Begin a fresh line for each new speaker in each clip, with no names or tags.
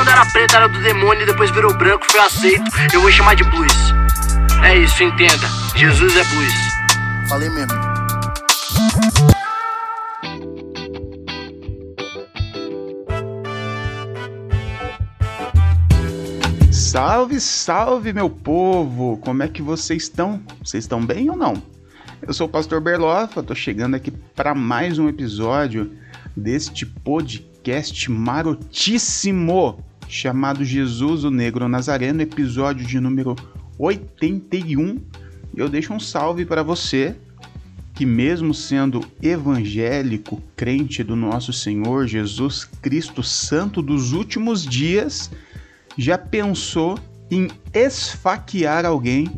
quando era preto era do demônio e depois virou branco, foi aceito. Eu vou chamar de blues. É isso, entenda. Jesus é blues.
Falei mesmo.
Salve, salve, meu povo! Como é que vocês estão? Vocês estão bem ou não? Eu sou o Pastor Berlofa, tô chegando aqui para mais um episódio deste podcast marotíssimo chamado Jesus o Negro Nazareno, episódio de número 81. Eu deixo um salve para você que, mesmo sendo evangélico, crente do nosso Senhor Jesus Cristo Santo dos últimos dias, já pensou em esfaquear alguém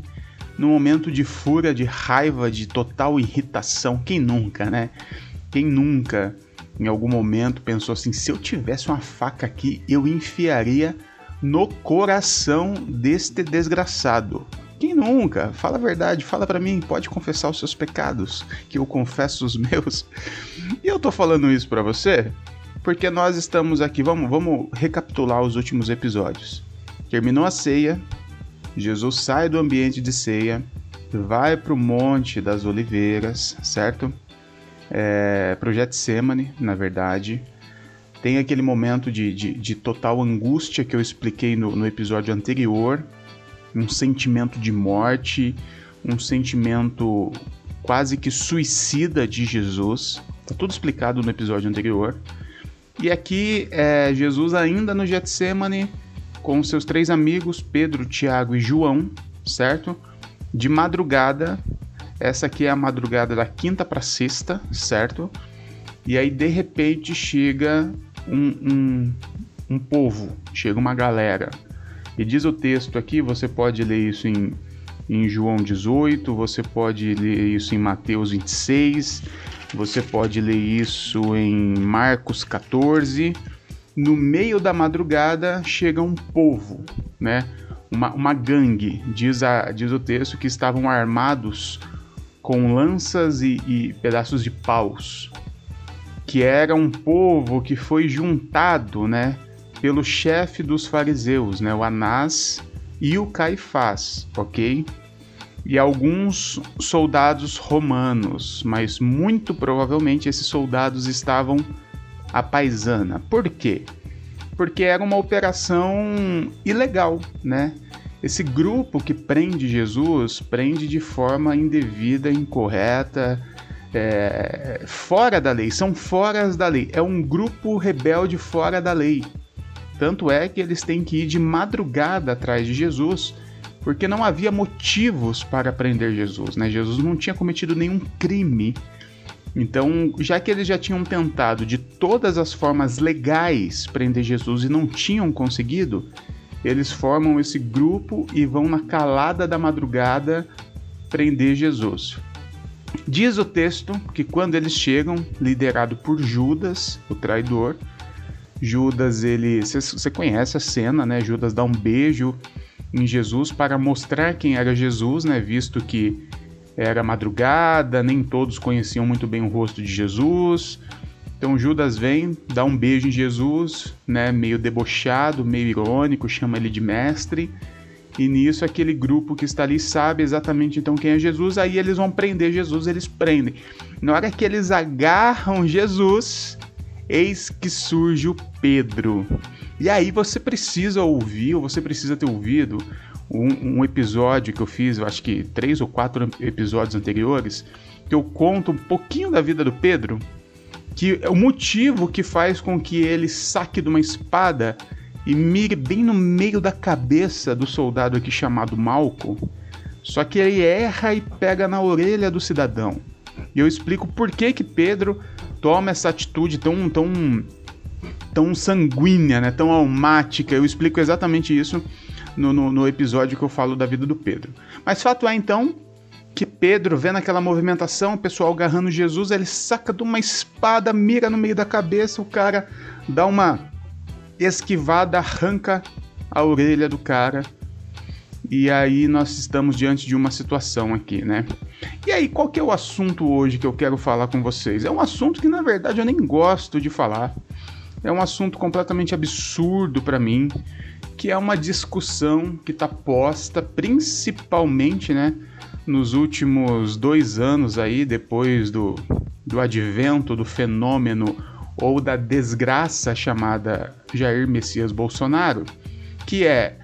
no momento de fúria, de raiva, de total irritação? Quem nunca, né? Quem nunca, em algum momento, pensou assim: se eu tivesse uma faca aqui, eu enfiaria no coração deste desgraçado? Quem nunca? Fala a verdade, fala para mim, pode confessar os seus pecados, que eu confesso os meus. E eu tô falando isso para você porque nós estamos aqui, vamos, vamos recapitular os últimos episódios. Terminou a ceia, Jesus sai do ambiente de ceia, vai para o Monte das Oliveiras, certo? É, para o Getsemane, na verdade. Tem aquele momento de, de, de total angústia que eu expliquei no, no episódio anterior, um sentimento de morte, um sentimento quase que suicida de Jesus. Tá tudo explicado no episódio anterior. E aqui é Jesus ainda no Getsemane com seus três amigos, Pedro, Tiago e João, certo? De madrugada, essa aqui é a madrugada da quinta para sexta, certo? E aí de repente chega um, um, um povo, chega uma galera. E diz o texto aqui, você pode ler isso em, em João 18, você pode ler isso em Mateus 26, você pode ler isso em Marcos 14. No meio da madrugada chega um povo, né? Uma, uma gangue, diz, a, diz o texto, que estavam armados com lanças e, e pedaços de paus, que era um povo que foi juntado, né, pelo chefe dos fariseus, né, o Anás e o Caifás, ok? e alguns soldados romanos, mas muito provavelmente esses soldados estavam à paisana. Por quê? Porque era uma operação ilegal, né? Esse grupo que prende Jesus prende de forma indevida, incorreta, é, fora da lei, são foras da lei. É um grupo rebelde fora da lei. Tanto é que eles têm que ir de madrugada atrás de Jesus porque não havia motivos para prender Jesus, né? Jesus não tinha cometido nenhum crime. Então, já que eles já tinham tentado de todas as formas legais prender Jesus e não tinham conseguido, eles formam esse grupo e vão na calada da madrugada prender Jesus. Diz o texto que quando eles chegam, liderado por Judas, o traidor, Judas, ele, você conhece a cena, né? Judas dá um beijo em Jesus para mostrar quem era Jesus, né? Visto que era madrugada, nem todos conheciam muito bem o rosto de Jesus. Então Judas vem, dá um beijo em Jesus, né? Meio debochado, meio irônico, chama ele de mestre. E nisso aquele grupo que está ali sabe exatamente então quem é Jesus, aí eles vão prender Jesus, eles prendem. Na hora que eles agarram Jesus, eis que surge o Pedro. E aí você precisa ouvir, ou você precisa ter ouvido um, um, episódio que eu fiz, eu acho que três ou quatro episódios anteriores, que eu conto um pouquinho da vida do Pedro, que é o motivo que faz com que ele saque de uma espada e mire bem no meio da cabeça do soldado aqui chamado Malco. Só que ele erra e pega na orelha do cidadão. E eu explico por que que Pedro toma essa atitude tão tão tão sanguínea, né, tão almática. Eu explico exatamente isso no, no, no episódio que eu falo da vida do Pedro. Mas fato é então que Pedro, vendo aquela movimentação, o pessoal agarrando Jesus, ele saca de uma espada, mira no meio da cabeça, o cara dá uma esquivada, arranca a orelha do cara. E aí nós estamos diante de uma situação aqui, né? E aí, qual que é o assunto hoje que eu quero falar com vocês? É um assunto que na verdade eu nem gosto de falar é um assunto completamente absurdo para mim, que é uma discussão que está posta principalmente, né, nos últimos dois anos aí, depois do, do advento do fenômeno ou da desgraça chamada Jair Messias Bolsonaro, que é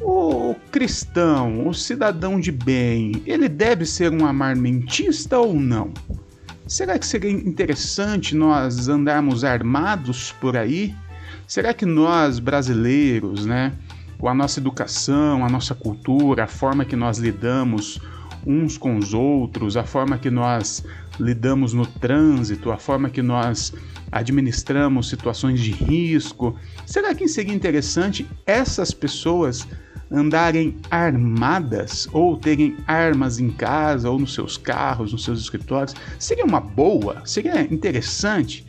o cristão, o cidadão de bem, ele deve ser um amarmentista ou não? Será que seria interessante nós andarmos armados por aí? Será que nós brasileiros, né, com a nossa educação, a nossa cultura, a forma que nós lidamos uns com os outros, a forma que nós lidamos no trânsito, a forma que nós administramos situações de risco, será que seria interessante essas pessoas andarem armadas ou terem armas em casa ou nos seus carros, nos seus escritórios, seria uma boa, seria interessante?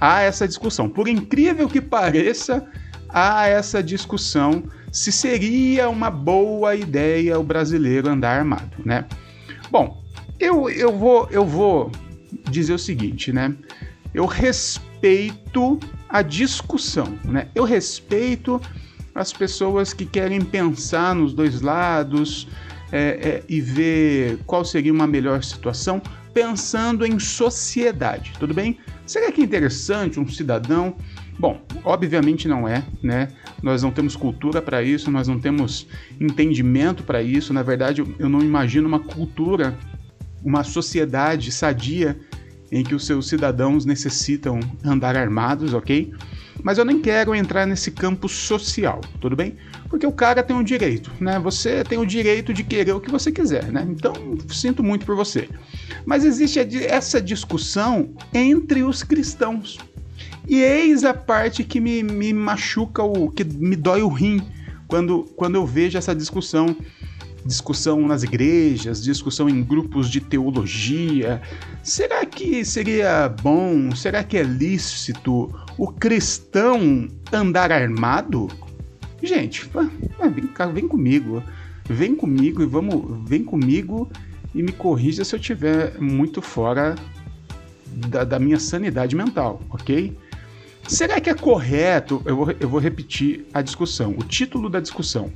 Há essa discussão. Por incrível que pareça, há essa discussão se seria uma boa ideia o brasileiro andar armado, né? Bom, eu, eu, vou, eu vou dizer o seguinte, né? Eu respeito a discussão, né? Eu respeito as pessoas que querem pensar nos dois lados é, é, e ver qual seria uma melhor situação, pensando em sociedade, tudo bem? Será que é interessante um cidadão? Bom, obviamente não é, né? Nós não temos cultura para isso, nós não temos entendimento para isso. Na verdade, eu não imagino uma cultura, uma sociedade sadia em que os seus cidadãos necessitam andar armados, ok? Mas eu nem quero entrar nesse campo social, tudo bem? Porque o cara tem o um direito, né? Você tem o direito de querer o que você quiser, né? Então, sinto muito por você. Mas existe essa discussão entre os cristãos. E eis a parte que me, me machuca, o que me dói o rim quando, quando eu vejo essa discussão discussão nas igrejas, discussão em grupos de teologia. Será que seria bom, será que é lícito o cristão andar armado? Gente, vem, vem comigo, vem comigo e vamos, vem comigo e me corrija se eu tiver muito fora da, da minha sanidade mental, ok? Será que é correto? Eu vou, eu vou repetir a discussão, o título da discussão.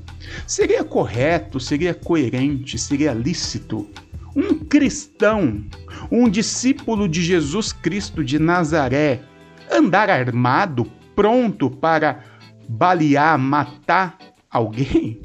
Seria correto, seria coerente, seria lícito um cristão, um discípulo de Jesus Cristo de Nazaré, andar armado, pronto para balear, matar alguém?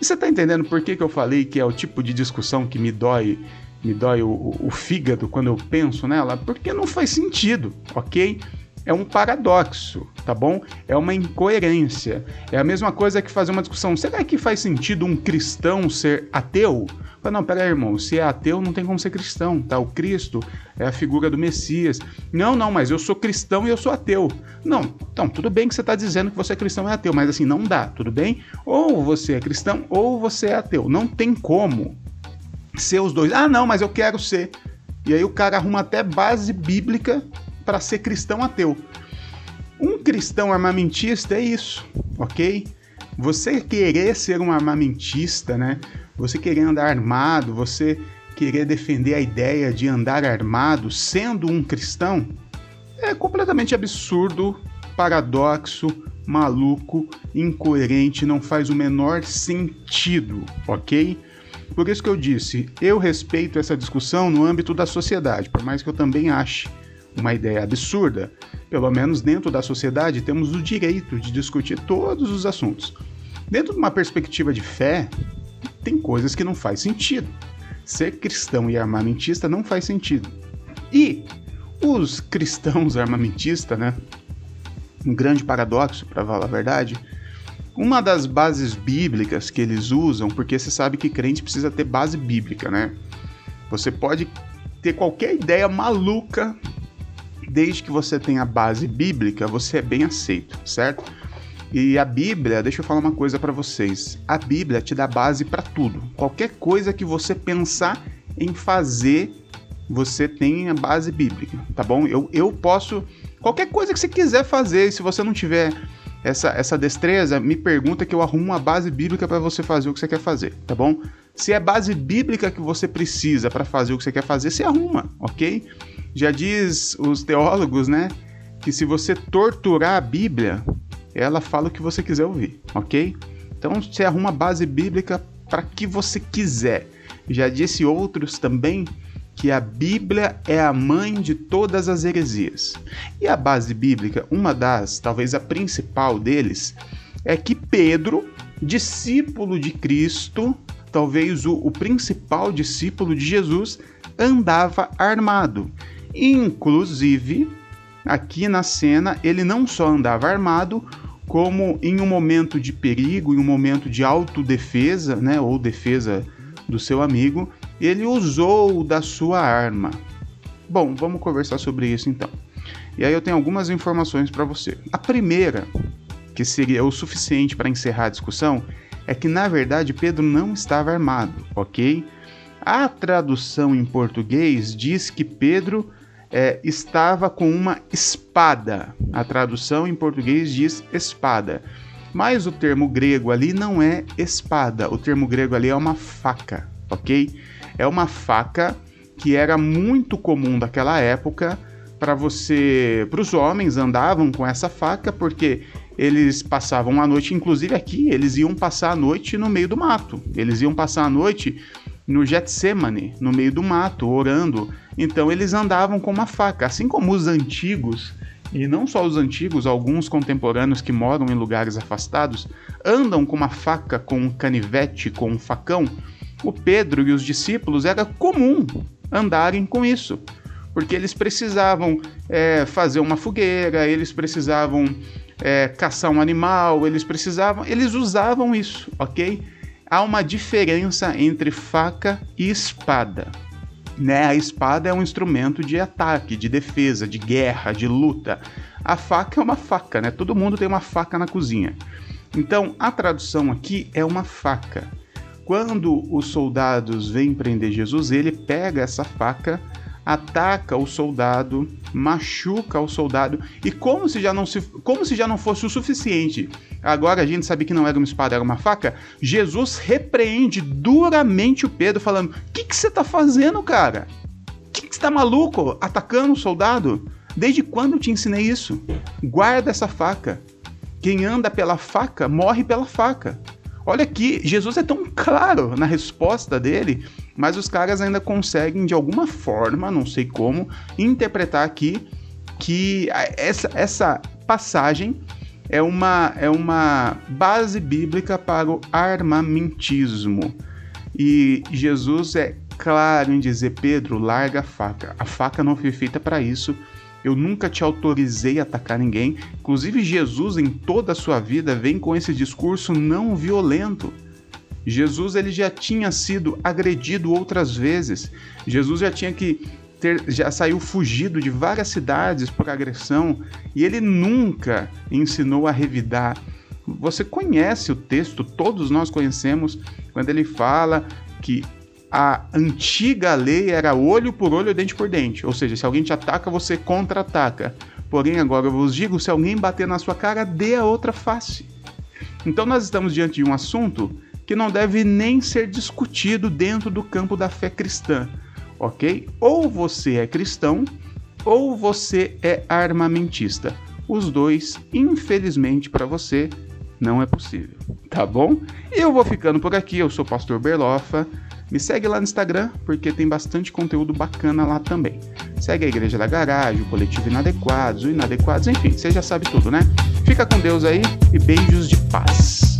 você está entendendo por que, que eu falei que é o tipo de discussão que me dói, me dói o, o fígado quando eu penso nela? Porque não faz sentido, ok? É um paradoxo, tá bom? É uma incoerência. É a mesma coisa que fazer uma discussão. Será que faz sentido um cristão ser ateu? Não, pera aí, irmão, se é ateu não tem como ser cristão, tá? O Cristo é a figura do Messias. Não, não, mas eu sou cristão e eu sou ateu. Não, então, tudo bem que você está dizendo que você é cristão e é ateu, mas assim, não dá, tudo bem? Ou você é cristão ou você é ateu. Não tem como ser os dois. Ah, não, mas eu quero ser. E aí o cara arruma até base bíblica para ser cristão ateu. Um cristão armamentista é isso, ok? Você querer ser um armamentista, né? Você querer andar armado, você querer defender a ideia de andar armado sendo um cristão, é completamente absurdo, paradoxo, maluco, incoerente, não faz o menor sentido, ok? Por isso que eu disse, eu respeito essa discussão no âmbito da sociedade, por mais que eu também ache uma ideia absurda. Pelo menos dentro da sociedade temos o direito de discutir todos os assuntos. Dentro de uma perspectiva de fé, tem coisas que não faz sentido. Ser cristão e armamentista não faz sentido. E os cristãos armamentistas, né? Um grande paradoxo, para falar a verdade, uma das bases bíblicas que eles usam, porque você sabe que crente precisa ter base bíblica, né? Você pode ter qualquer ideia maluca desde que você tenha base bíblica, você é bem aceito, certo? E a Bíblia, deixa eu falar uma coisa para vocês. A Bíblia te dá base para tudo. Qualquer coisa que você pensar em fazer, você tem a base bíblica, tá bom? Eu, eu posso. Qualquer coisa que você quiser fazer, se você não tiver essa, essa destreza, me pergunta que eu arrumo uma base bíblica para você fazer o que você quer fazer, tá bom? Se é base bíblica que você precisa para fazer o que você quer fazer, você arruma, ok? Já diz os teólogos, né, que se você torturar a Bíblia, ela fala o que você quiser ouvir, ok? Então você arruma base bíblica para que você quiser. Já disse outros também que a Bíblia é a mãe de todas as heresias. E a base bíblica, uma das, talvez a principal deles, é que Pedro, discípulo de Cristo, talvez o, o principal discípulo de Jesus, andava armado. Inclusive, aqui na cena, ele não só andava armado, como em um momento de perigo, em um momento de autodefesa, né, ou defesa do seu amigo, ele usou da sua arma. Bom, vamos conversar sobre isso então. E aí eu tenho algumas informações para você. A primeira, que seria o suficiente para encerrar a discussão, é que na verdade Pedro não estava armado, ok? A tradução em português diz que Pedro é, estava com uma espada. A tradução em português diz espada. Mas o termo grego ali não é espada, o termo grego ali é uma faca, ok? É uma faca que era muito comum daquela época para você, para os homens andavam com essa faca porque eles passavam a noite, inclusive aqui, eles iam passar a noite no meio do mato. Eles iam passar a noite no Getsemane, no meio do mato, orando. Então eles andavam com uma faca, assim como os antigos, e não só os antigos, alguns contemporâneos que moram em lugares afastados, andam com uma faca, com um canivete, com um facão. O Pedro e os discípulos era comum andarem com isso porque eles precisavam é, fazer uma fogueira, eles precisavam é, caçar um animal, eles precisavam, eles usavam isso, ok? Há uma diferença entre faca e espada. Né? A espada é um instrumento de ataque, de defesa, de guerra, de luta. A faca é uma faca, né? Todo mundo tem uma faca na cozinha. Então, a tradução aqui é uma faca. Quando os soldados vêm prender Jesus, ele pega essa faca ataca o soldado, machuca o soldado e como se já não se, como se já não fosse o suficiente. Agora a gente sabe que não era uma espada, era uma faca. Jesus repreende duramente o Pedro, falando: "O que que você tá fazendo, cara? Que que você tá maluco atacando o soldado? Desde quando eu te ensinei isso? Guarda essa faca. Quem anda pela faca morre pela faca." Olha aqui, Jesus é tão claro na resposta dele, mas os caras ainda conseguem, de alguma forma, não sei como, interpretar aqui que essa, essa passagem é uma, é uma base bíblica para o armamentismo. E Jesus é claro em dizer: Pedro, larga a faca. A faca não foi feita para isso eu nunca te autorizei a atacar ninguém. Inclusive, Jesus, em toda a sua vida, vem com esse discurso não violento. Jesus ele já tinha sido agredido outras vezes. Jesus já tinha que ter, já saiu fugido de várias cidades por agressão e ele nunca ensinou a revidar. Você conhece o texto, todos nós conhecemos, quando ele fala que a antiga lei era olho por olho, dente por dente. Ou seja, se alguém te ataca, você contra-ataca. Porém, agora eu vos digo: se alguém bater na sua cara, dê a outra face. Então, nós estamos diante de um assunto que não deve nem ser discutido dentro do campo da fé cristã, ok? Ou você é cristão, ou você é armamentista. Os dois, infelizmente para você, não é possível, tá bom? Eu vou ficando por aqui, eu sou o Pastor Berlofa. Me segue lá no Instagram, porque tem bastante conteúdo bacana lá também. Segue a Igreja da Garagem, o Coletivo Inadequados, o Inadequados, enfim, você já sabe tudo, né? Fica com Deus aí e beijos de paz.